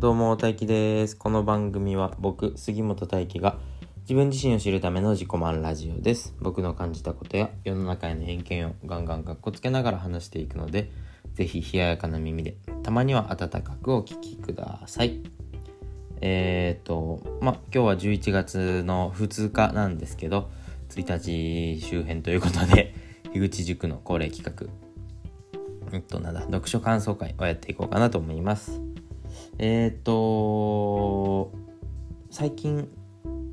どうも大輝です。この番組は僕杉本大輝が自分自身を知るための自己満ラジオです。僕の感じたことや世の中への偏見をガンガンかっこつけながら話していくのでぜひ冷ややかな耳でたまには温かくお聞きください。えー、っとま今日は11月の2日なんですけど1日周辺ということで樋口塾の恒例企画えっとなんだ読書感想会をやっていこうかなと思います。えー、っと最近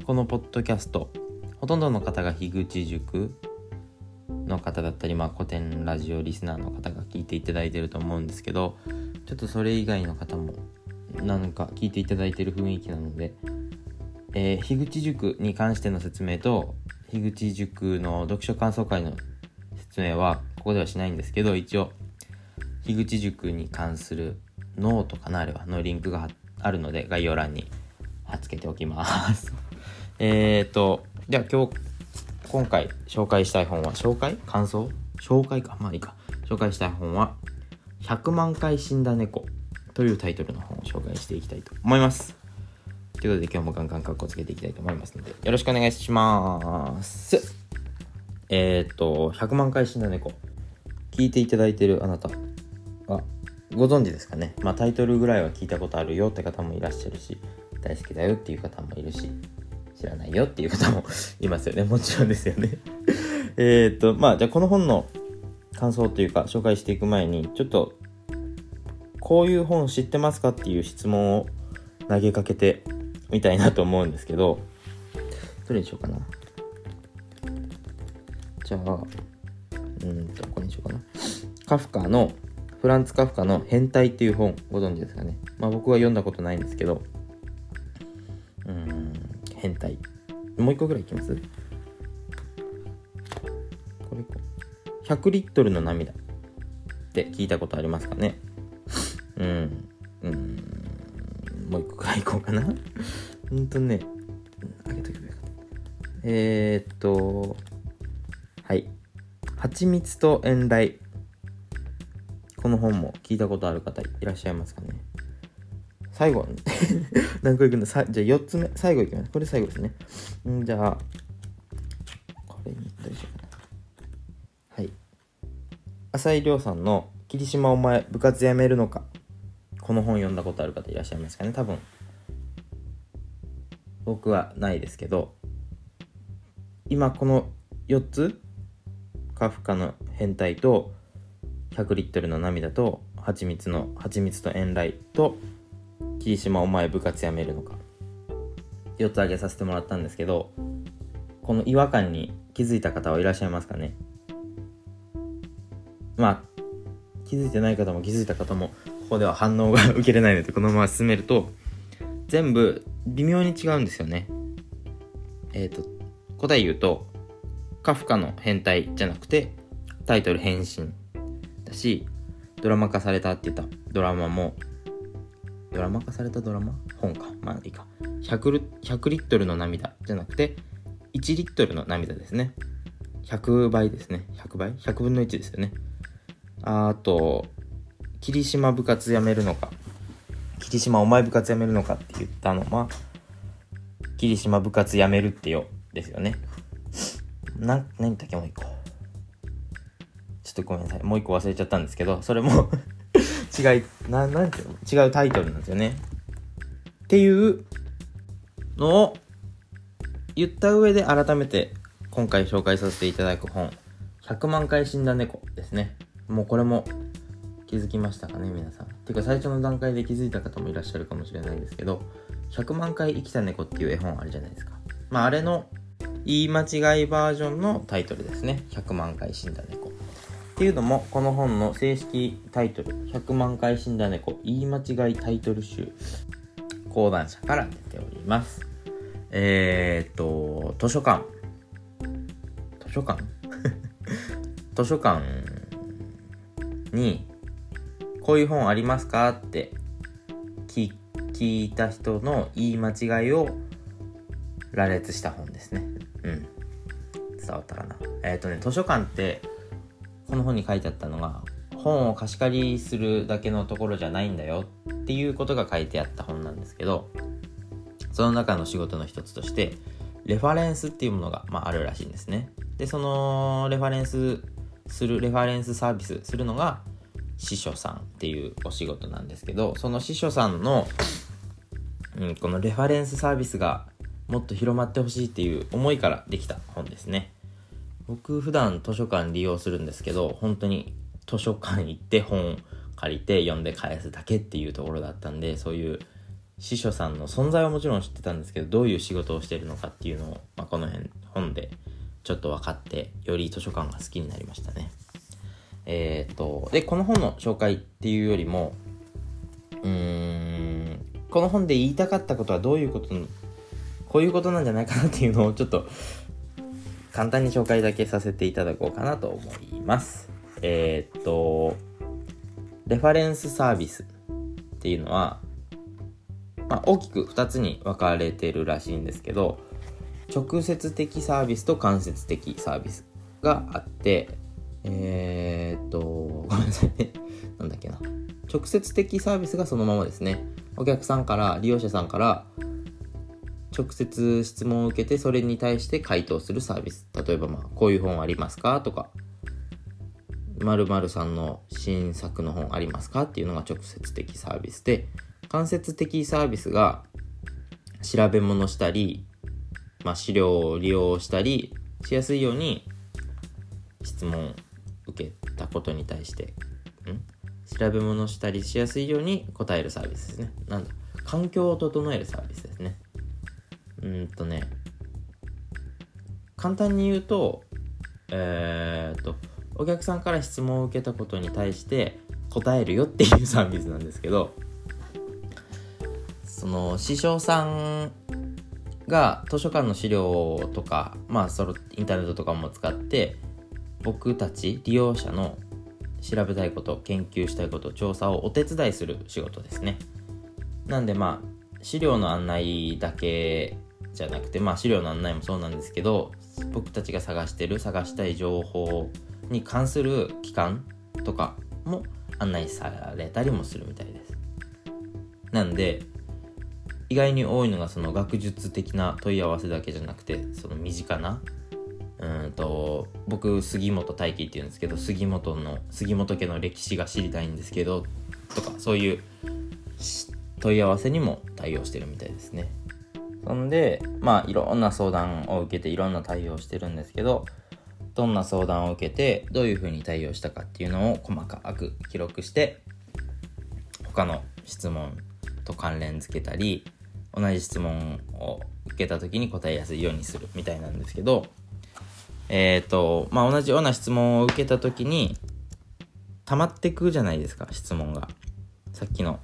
このポッドキャストほとんどの方が樋口塾の方だったり、まあ、古典ラジオリスナーの方が聞いていただいてると思うんですけどちょっとそれ以外の方もなんか聞いていただいてる雰囲気なので、えー、樋口塾に関しての説明と樋口塾の読書感想会の説明はここではしないんですけど一応樋口塾に関するノートかなあれはのリンクがあるので概要欄に貼っつけておきます。えっとじゃあ今日今回紹介したい本は紹介？感想？紹介か。まあいいか。紹介したい本は「100万回死んだ猫」というタイトルの本を紹介していきたいと思います。ということで今日もガンガンカッコつけていきたいと思いますのでよろしくお願いします。えっ、と100万回死んだ猫。聞いていただいてるあなたはご存知ですかね？まあタイトルぐらいは聞いたことあるよって方もいらっしゃるし大好きだよっていう方もいるし知らないよっていう方も いますよね。もちろんですよね えっと、まあ、じゃあこの本の感想というか紹介していく前に、ちょっと、こういう本知ってますかっていう質問を投げかけてみたいなと思うんですけど、どれにしようかな？じゃあ、うんと、これにしようかな。カフカの、フランツ・カフカの変態っていう本、ご存知ですかね。まあ僕は読んだことないんですけど、うん、変態。もう一個ぐらいいきます？これ100リットルの涙って聞いたことありますかね？うん。うん。もう一個ぐらいいこうかな。ほんとね、あげとけばよかった。えー、っと、はい。蜂蜜と遠雷。この本も聞いたことある方いらっしゃいますかね？最後。何個いくんださじゃあ4つ目。最後いきます。これ最後ですね。んじゃあこれにどうしようかな。はい。浅井亮さんの「霧島お前部活やめるのか」この本読んだことある方いらっしゃいますかね？多分。僕はないですけど。今この4つ？カフカの変態と100リットルの涙と蜂蜜の蜂蜜と遠雷と霧島お前部活やめるのか。4つ挙げさせてもらったんですけどこの違和感に気づいた方はいらっしゃいますかね。まあ気づいてない方も気づいた方もここでは反応が受けれないのでこのまま進めると全部微妙に違うんですよね。えっ、ー、と答え言うとカフカの変態じゃなくてタイトル変身。だしドラマ化されたって言ったドラマもドラマ化されたドラマ？本か。まあいいか。100, 100リットルの涙じゃなくて、1リットルの涙ですね。100倍ですね。100倍 ?100 分の1ですよね。あと、霧島部活やめるのか。霧島お前部活やめるのかって言ったのは、霧島部活やめるってよ。ですよね。な、何だっけ？もう一個。ょっとごめんなさい。もう一個忘れちゃったんですけど、それも 違い、ななんていうの？違うタイトルなんですよね。っていうのを言った上で改めて今回紹介させていただく本、100万回死んだ猫ですね。もうこれも気づきましたかね、皆さん。ていうか最初の段階で気づいた方もいらっしゃるかもしれないですけど、100万回生きた猫っていう絵本あるじゃないですか。まああれの言い間違いバージョンのタイトルですね。100万回死んだ猫。っていうのも、この本の正式タイトル、100万回死んだ猫、言い間違いタイトル集、講談社から出ております。えー、っと、図書館。図書館？図書館に、こういう本ありますかって聞いた人の言い間違いを羅列した本ですね。うん。伝わったかな。えっ、とね、図書館っての本に書いてあったのが本を貸し借りするだけのところじゃないんだよっていうことが書いてあった本なんですけどその中の仕事の一つとしてレファレンスっていうものが、まあ、あるらしいんですね。でそのレファレンスするレファレンスサービスするのが司書さんっていうお仕事なんですけどその司書さんの、うん、このレファレンスサービスがもっと広まってほしいっていう思いからできた本ですね。僕普段図書館利用するんですけど本当に図書館行って本借りて読んで返すだけっていうところだったんでそういう司書さんの存在はもちろん知ってたんですけどどういう仕事をしてるのかっていうのを、まあ、この辺本でちょっと分かってより図書館が好きになりましたね。えー、っとでこの本の紹介っていうよりもうーんこの本で言いたかったことはどういうことこういうことなんじゃないかなっていうのをちょっと簡単に紹介だけさせていただこうかなと思います。えー、っとレファレンスサービスっていうのはまあ、大きく2つに分かれてるらしいんですけど直接的サービスと間接的サービスがあってえー、っとごめんなさいね。なんだっけな。直接的サービスがそのままですね。お客さんから利用者さんから直接質問を受けてそれに対して回答するサービス。例えばまあこういう本ありますか？とか。〇〇さんの新作の本ありますか？っていうのが直接的サービスで。間接的サービスが調べ物したり、まあ、資料を利用したりしやすいように質問を受けたことに対してん？調べ物したりしやすいように答えるサービスですね。なんだ。環境を整えるサービスですね。うんとね簡単に言うとえー、っとお客さんから質問を受けたことに対して答えるよっていうサービスなんですけどその師匠さんが図書館の資料とかまあそのインターネットとかも使って僕たち利用者の調べたいこと研究したいこと調査をお手伝いする仕事ですね。なんでまあ資料の案内だけじゃなくてまあ資料の案内もそうなんですけど僕たちが探してる探したい情報に関する機関とかも案内されたりもするみたいです。なんで意外に多いのがその学術的な問い合わせだけじゃなくてその身近なうんと僕杉本大輝っていうんですけど杉本の杉本家の歴史が知りたいんですけどとかそういう問い合わせにも対応してるみたいですね。そんでまあいろんな相談を受けていろんな対応してるんですけどどんな相談を受けてどういうふうに対応したかっていうのを細かく記録して他の質問と関連付けたり同じ質問を受けた時に答えやすいようにするみたいなんですけどえっ、ー、とまあ同じような質問を受けた時に溜まってくじゃないですか質問が。さっきの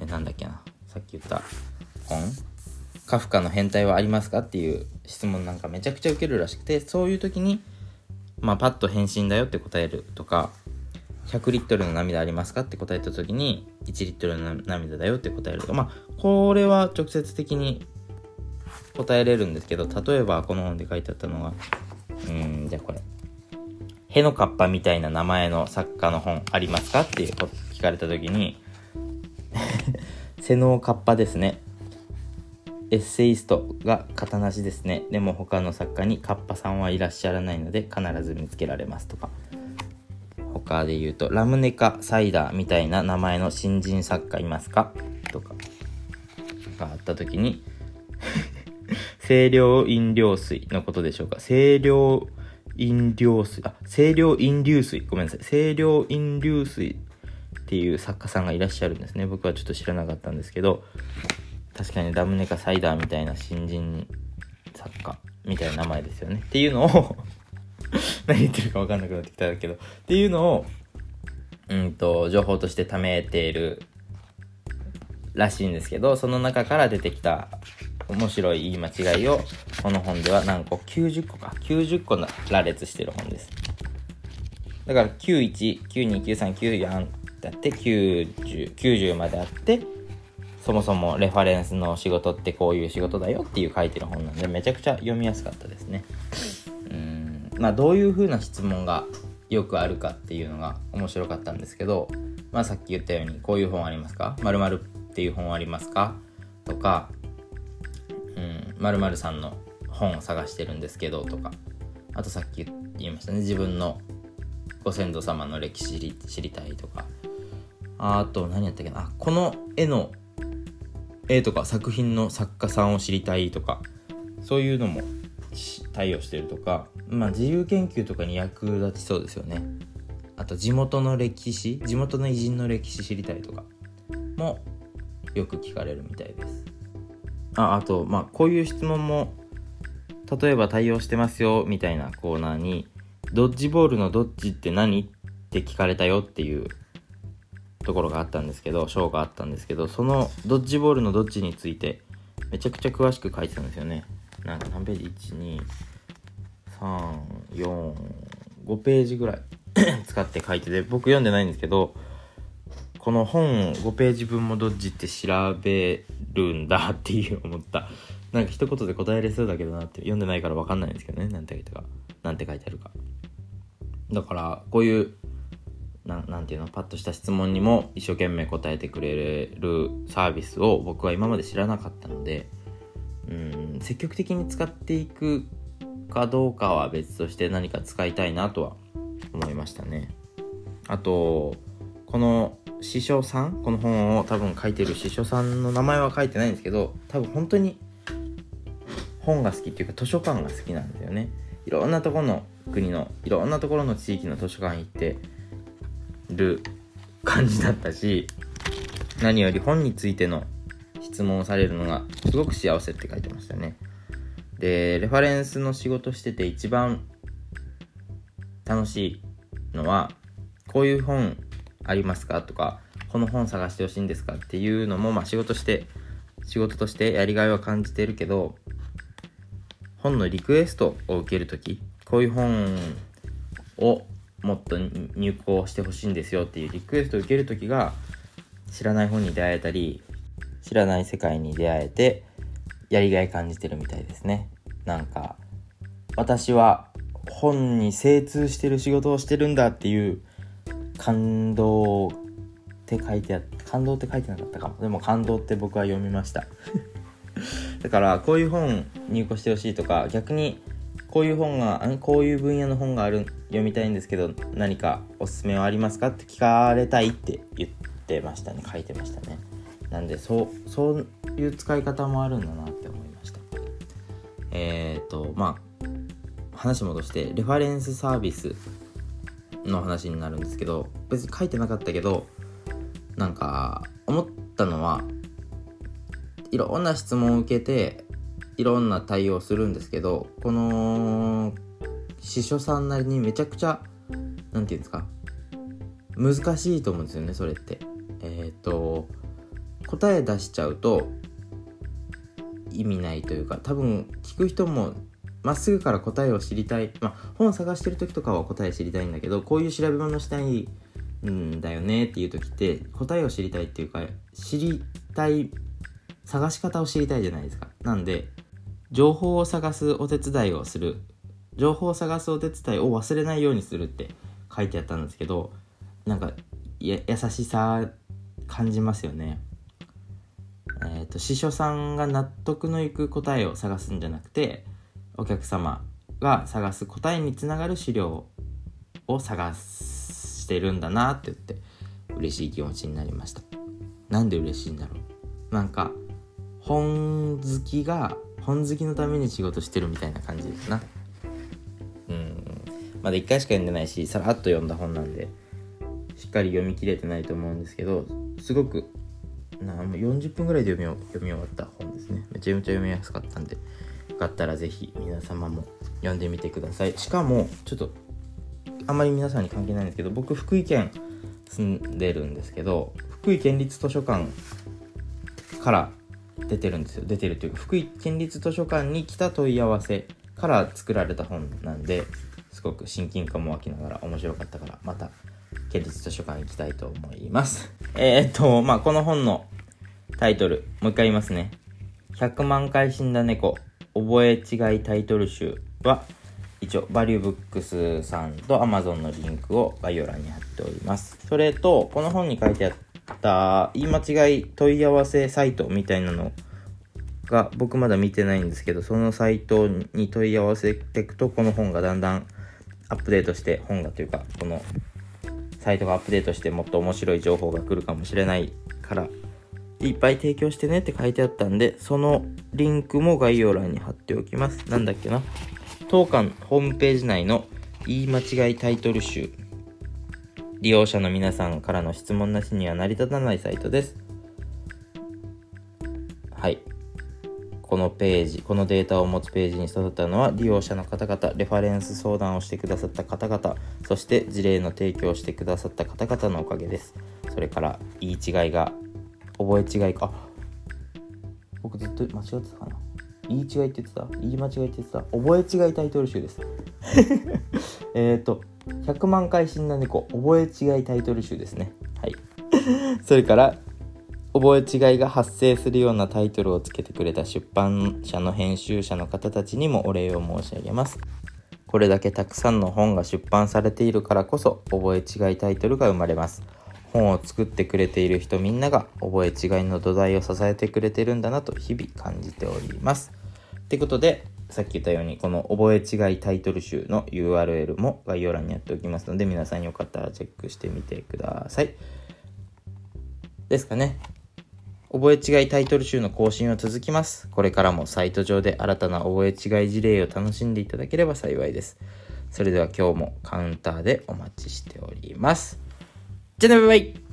えなんだっけなさっき言った本カフカの変態はありますかっていう質問なんかめちゃくちゃ受けるらしくてそういう時にまあパッと返信だよって答えるとか100リットルの涙ありますかって答えた時に1リットルの涙だよって答えるとかまあこれは直接的に答えれるんですけど例えばこの本で書いてあったのがうんじゃあこれ「へのかっぱみたいな名前の作家の本ありますか?」って聞かれた時に「瀬能かっぱですね」エッセイストが型なしですね。でも他の作家にカッパさんはいらっしゃらないので必ず見つけられますとか。他で言うと、ラムネカサイダーみたいな名前の新人作家いますか？とか、があった時に清涼飲料水のことでしょうか？清涼飲料水、あ、清涼飲料水、ごめんなさい。清涼飲料水っていう作家さんがいらっしゃるんですね。僕はちょっと知らなかったんですけど、確かにラムネカサイダーみたいな新人作家みたいな名前ですよね。っていうのを 何言ってるか分かんなくなってきたけど。っていうのをうんと情報として貯めているらしいんですけどその中から出てきた面白い言い間違いをこの本では何個？90個か。90個羅列してる本です。だから91929394ってあって90 90まであってそもそもレファレンスの仕事ってこういう仕事だよっていう書いてる本なんでめちゃくちゃ読みやすかったですね。うん。まあ、どういうふうな質問がよくあるかっていうのが面白かったんですけど、まあ、さっき言ったようにこういう本ありますか？まるっていう本ありますか？とか、うん、〇〇さんの本を探してるんですけどとか、あとさっき言いましたね、自分のご先祖様の歴史知りたいとか、あと何やったっけな、この絵の絵とか作品の作家さんを知りたいとか、そういうのも対応してるとか、まあ、自由研究とかに役立ちそうですよね。あと地元の歴史地元の偉人の歴史知りたいとかもよく聞かれるみたいです。ああとまあこういう質問も例えば対応してますよみたいなコーナーにドッジボールのどっちって何？って聞かれたよっていうところがあったんですけど章があったんですけどそのドッジボールのどっちについてめちゃくちゃ詳しく書いてたんですよね。なんか何ページ ?12345 ページぐらい 使って書いてて僕読んでないんですけどこの本5ページ分もどっちって調べるんだっていう思った。なんか一言で答えれそうだけどなって読んでないから分かんないんですけどね。なんて書いてか。なんて書いてあるか。だからこういうななんていうの？パッとした質問にも一生懸命答えてくれるサービスを僕は今まで知らなかったのでうん積極的に使っていくかどうかは別として何か使いたいなとは思いましたね。あとこの師匠さんこの本を多分書いてる師匠さんの名前は書いてないんですけど多分本当に本が好きっていうか図書館が好きなんですよね。いろんなところの国のいろんなところの地域の図書館行ってる感じだったし何より本についての質問をされるのがすごく幸せって書いてましたね。で、レファレンスの仕事してて一番楽しいのは、こういう本ありますかとか、この本探してほしいんですかっていうのも、まあ仕事して、仕事としてやりがいは感じてるけど、本のリクエストを受けるとき、こういう本をもっと入稿してほしいんですよっていうリクエストを受けるときが、知らない本に出会えたり、知らない世界に出会えてやりがい感じてるみたいですね。なんか私は本に精通してる仕事をしてるんだっていう感動って書いてあって感動って書いてなかったかも。でも感動って僕は読みました。だからこういう本入稿してほしいとか逆にこういう本がこういう分野の本がある読みたいんですけど何かおすすめはありますかって聞かれたいって言ってましたね。書いてましたね。なんでそうそういう使い方もあるんだなって思いました。えっ、ー、とまあ話戻してレファレンスサービスの話になるんですけど別に書いてなかったけどなんか思ったのはいろんな質問を受けていろんな対応するんですけどこの司書さんなりにめちゃくちゃ何て言うんですか難しいと思うんですよねそれって。えっ、ー、と答え出しちゃうと意味ないというか多分聞く人もまっすぐから答えを知りたい、まあ、本探してる時とかは答え知りたいんだけどこういう調べ物したいんだよねっていう時って答えを知りたいっていうか知りたい探し方を知りたいじゃないですか。なんで情報を探すお手伝いをする。情報を探すお手伝いを忘れないようにするって書いてあったんですけどなんか優しさ感じますよね。えーと、司書さんが納得のいく答えを探すんじゃなくてお客様が探す答えにつながる資料を探してるんだなって言って嬉しい気持ちになりました。なんで嬉しいんだろう。なんか本好きが本好きのために仕事してるみたいな感じですな。うん。まだ1回しか読んでないしさらっと読んだ本なんでしっかり読み切れてないと思うんですけどすごくなもう40分ぐらいで読み読み終わった本ですね。めちゃめちゃ読みやすかったんでよかったら是非皆様も読んでみてください。しかもちょっとあんまり皆さんに関係ないんですけど僕福井県住んでるんですけど福井県立図書館から出てるんですよ出てるというか福井県立図書館に来た問い合わせから作られた本なんですごく親近感も湧きながら面白かったからまた県立図書館行きたいと思います。え、っと、まあ、この本のタイトル、もう一回言いますね。100万回死んだ猫、覚え違いタイトル集は、一応、バリューブックスさんと Amazon のリンクを概要欄に貼っております。それと、この本に書いてあった言い間違い問い合わせサイトみたいなのが僕まだ見てないんですけどそのサイトに問い合わせていくとこの本がだんだんアップデートして本がというかこのサイトがアップデートしてもっと面白い情報が来るかもしれないからいっぱい提供してねって書いてあったんでそのリンクも概要欄に貼っておきます。なんだっけな？当館ホームページ内の言い間違いタイトル集。利用者の皆さんからの質問なしには成り立たないサイトです。はい。このページ、このデータを持つページに育ったのは利用者の方々、レファレンス相談をしてくださった方々、そして事例の提供をしてくださった方々のおかげです。それから言い違いが、覚え違いか、僕ずっと間違ってたかな。言い違いって言ってた？言い間違いって言ってた？覚え違いタイトル集です。えっと、100万回死んだ猫、覚え違いタイトル集ですね。はい。それから、覚え違いが発生するようなタイトルをつけてくれた出版社の編集者の方たちにもお礼を申し上げます。これだけたくさんの本が出版されているからこそ覚え違いタイトルが生まれます。本を作ってくれている人みんなが覚え違いの土台を支えてくれてるんだなと日々感じております。ってことで、さっき言ったようにこの覚え違いタイトル集の URL も概要欄にやっておきますので皆さんよかったらチェックしてみてください。ですかね。覚え違いタイトル集の更新は続きます。これからもサイト上で新たな覚え違い事例を楽しんでいただければ幸いです。それでは今日もカウンターでお待ちしております。じゃあね、バイバイ